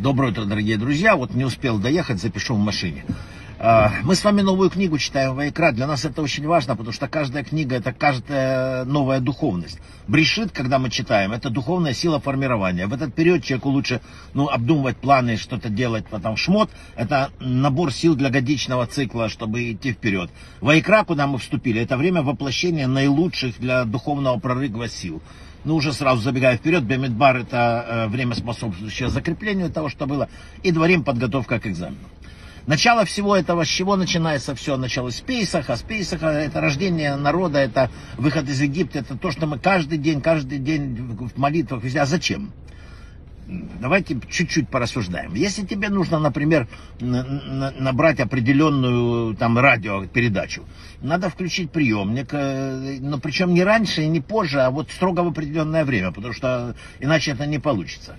Доброе утро, дорогие друзья. Вот не успел доехать, запишу в машине. А, мы с вами новую книгу читаем Вайкра. Для нас это очень важно, потому что каждая книга это каждая новая духовность. Брешит, когда мы читаем, это духовная сила формирования. В этот период человеку лучше ну, обдумывать планы, что-то делать. Потом шмот это набор сил для годичного цикла, чтобы идти вперед. Вайкра, куда мы вступили, это время воплощения наилучших для духовного прорыва сил. Ну, уже сразу забегая вперед, Бемидбар это э, время, способствующее закреплению того, что было, и дворим подготовка к экзамену. Начало всего этого, с чего начинается все? Началось с Пейсаха. С Пейсаха это рождение народа, это выход из Египта, это то, что мы каждый день, каждый день в молитвах везде. А зачем? Давайте чуть-чуть порассуждаем. Если тебе нужно, например, набрать определенную там радиопередачу, надо включить приемник, э, но причем не раньше и не позже, а вот строго в определенное время, потому что иначе это не получится.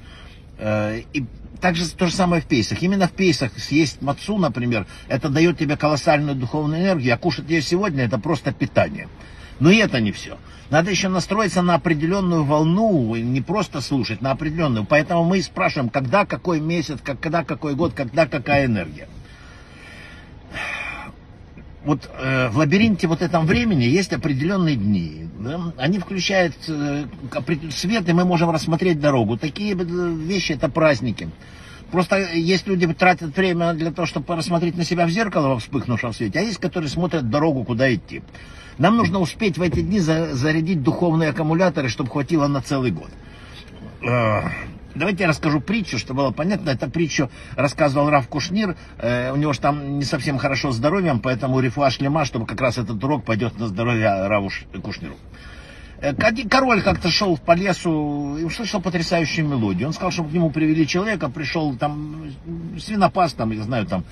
Э, и также то же самое в пейсах. Именно в пейсах съесть мацу, например, это дает тебе колоссальную духовную энергию, а кушать ее сегодня это просто питание. Но и это не все. Надо еще настроиться на определенную волну, не просто слушать, на определенную. Поэтому мы спрашиваем, когда какой месяц, когда какой год, когда какая энергия вот э, в лабиринте вот этом времени есть определенные дни. Да? Они включают э, свет, и мы можем рассмотреть дорогу. Такие вещи это праздники. Просто есть люди, тратят время для того, чтобы рассмотреть на себя в зеркало во вспыхнувшем свете, а есть, которые смотрят дорогу, куда идти. Нам нужно успеть в эти дни за, зарядить духовные аккумуляторы, чтобы хватило на целый год. Э, Давайте я расскажу притчу, чтобы было понятно. Это притчу рассказывал Раф Кушнир. Э, у него же там не совсем хорошо с здоровьем, поэтому рифуа шлема, чтобы как раз этот урок пойдет на здоровье Раву Кушниру. Э, король как-то шел по лесу и услышал потрясающую мелодию. Он сказал, чтобы к нему привели человека, пришел там свинопас, там, я знаю, там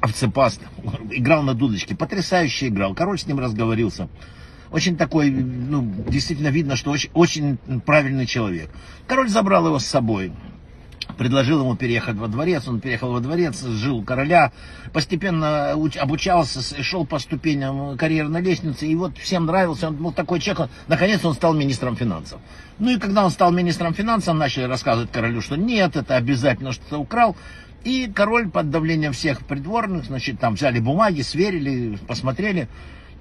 овцепас, играл на дудочке, потрясающе играл. Король с ним разговорился очень такой, ну, действительно видно, что очень, очень правильный человек. Король забрал его с собой предложил ему переехать во дворец, он переехал во дворец, жил у короля, постепенно обучался, шел по ступеням карьерной лестницы, и вот всем нравился, он был такой человек, он, наконец он стал министром финансов. Ну и когда он стал министром финансов, начали рассказывать королю, что нет, это обязательно что-то украл, и король под давлением всех придворных, значит, там взяли бумаги, сверили, посмотрели,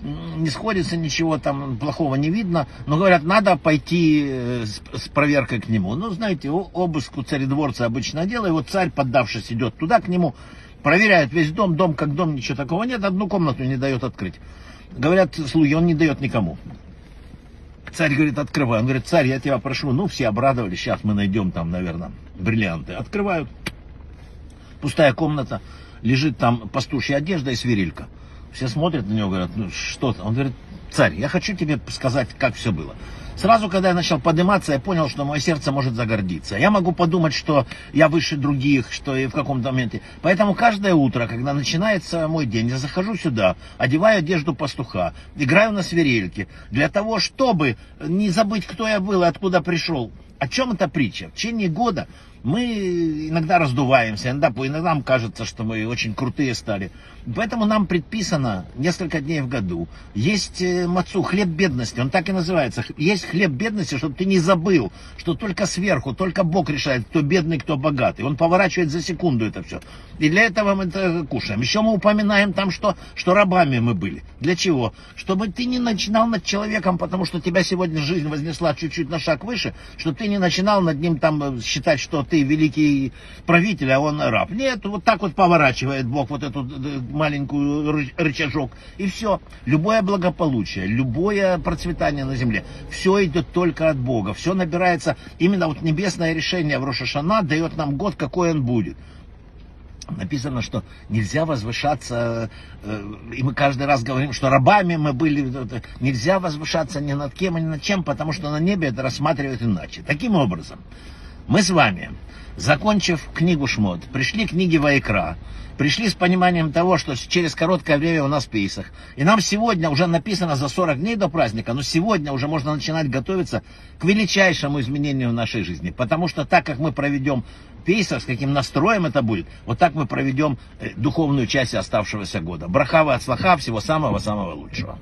не сходится, ничего там плохого не видно, но говорят, надо пойти э, с, с проверкой к нему. Ну, знаете, обыск у царедворца обычное дело, и вот царь, поддавшись, идет туда к нему, проверяет весь дом, дом как дом, ничего такого нет, одну комнату не дает открыть. Говорят слуги, он не дает никому. Царь говорит, открывай. Он говорит, царь, я тебя прошу, ну, все обрадовались, сейчас мы найдем там, наверное, бриллианты. Открывают. Пустая комната, лежит там пастушья одежда и свирелька. Все смотрят на него, говорят, ну что то Он говорит, царь, я хочу тебе сказать, как все было. Сразу, когда я начал подниматься, я понял, что мое сердце может загордиться. Я могу подумать, что я выше других, что и в каком-то моменте. Поэтому каждое утро, когда начинается мой день, я захожу сюда, одеваю одежду пастуха, играю на свирельке, для того, чтобы не забыть, кто я был и откуда пришел. О чем эта притча? В течение года мы иногда раздуваемся, иногда, иногда нам кажется, что мы очень крутые стали. Поэтому нам предписано несколько дней в году. Есть э, мацу, хлеб бедности, он так и называется. Есть хлеб бедности, чтобы ты не забыл, что только сверху, только Бог решает, кто бедный, кто богатый. Он поворачивает за секунду это все. И для этого мы это кушаем. Еще мы упоминаем там, что, что рабами мы были. Для чего? Чтобы ты не начинал над человеком, потому что тебя сегодня жизнь вознесла чуть-чуть на шаг выше, чтобы ты не начинал над ним там э, считать, что ты великий правитель, а он раб. Нет, вот так вот поворачивает Бог вот эту э, маленькую рычажок, и все. Любое благополучие, любое процветание на земле, все идет только от Бога. Все набирается, именно вот небесное решение в Рошашана дает нам год, какой он будет написано, что нельзя возвышаться, э, и мы каждый раз говорим, что рабами мы были, нельзя возвышаться ни над кем, ни над чем, потому что на небе это рассматривают иначе. Таким образом, мы с вами, закончив книгу Шмот, пришли к книге Вайкра, пришли с пониманием того, что через короткое время у нас Пейсах. И нам сегодня уже написано за 40 дней до праздника, но сегодня уже можно начинать готовиться к величайшему изменению в нашей жизни. Потому что так как мы проведем Пейсах, с каким настроем это будет, вот так мы проведем э, духовную часть оставшегося года. Брахава от слаха, всего самого-самого лучшего.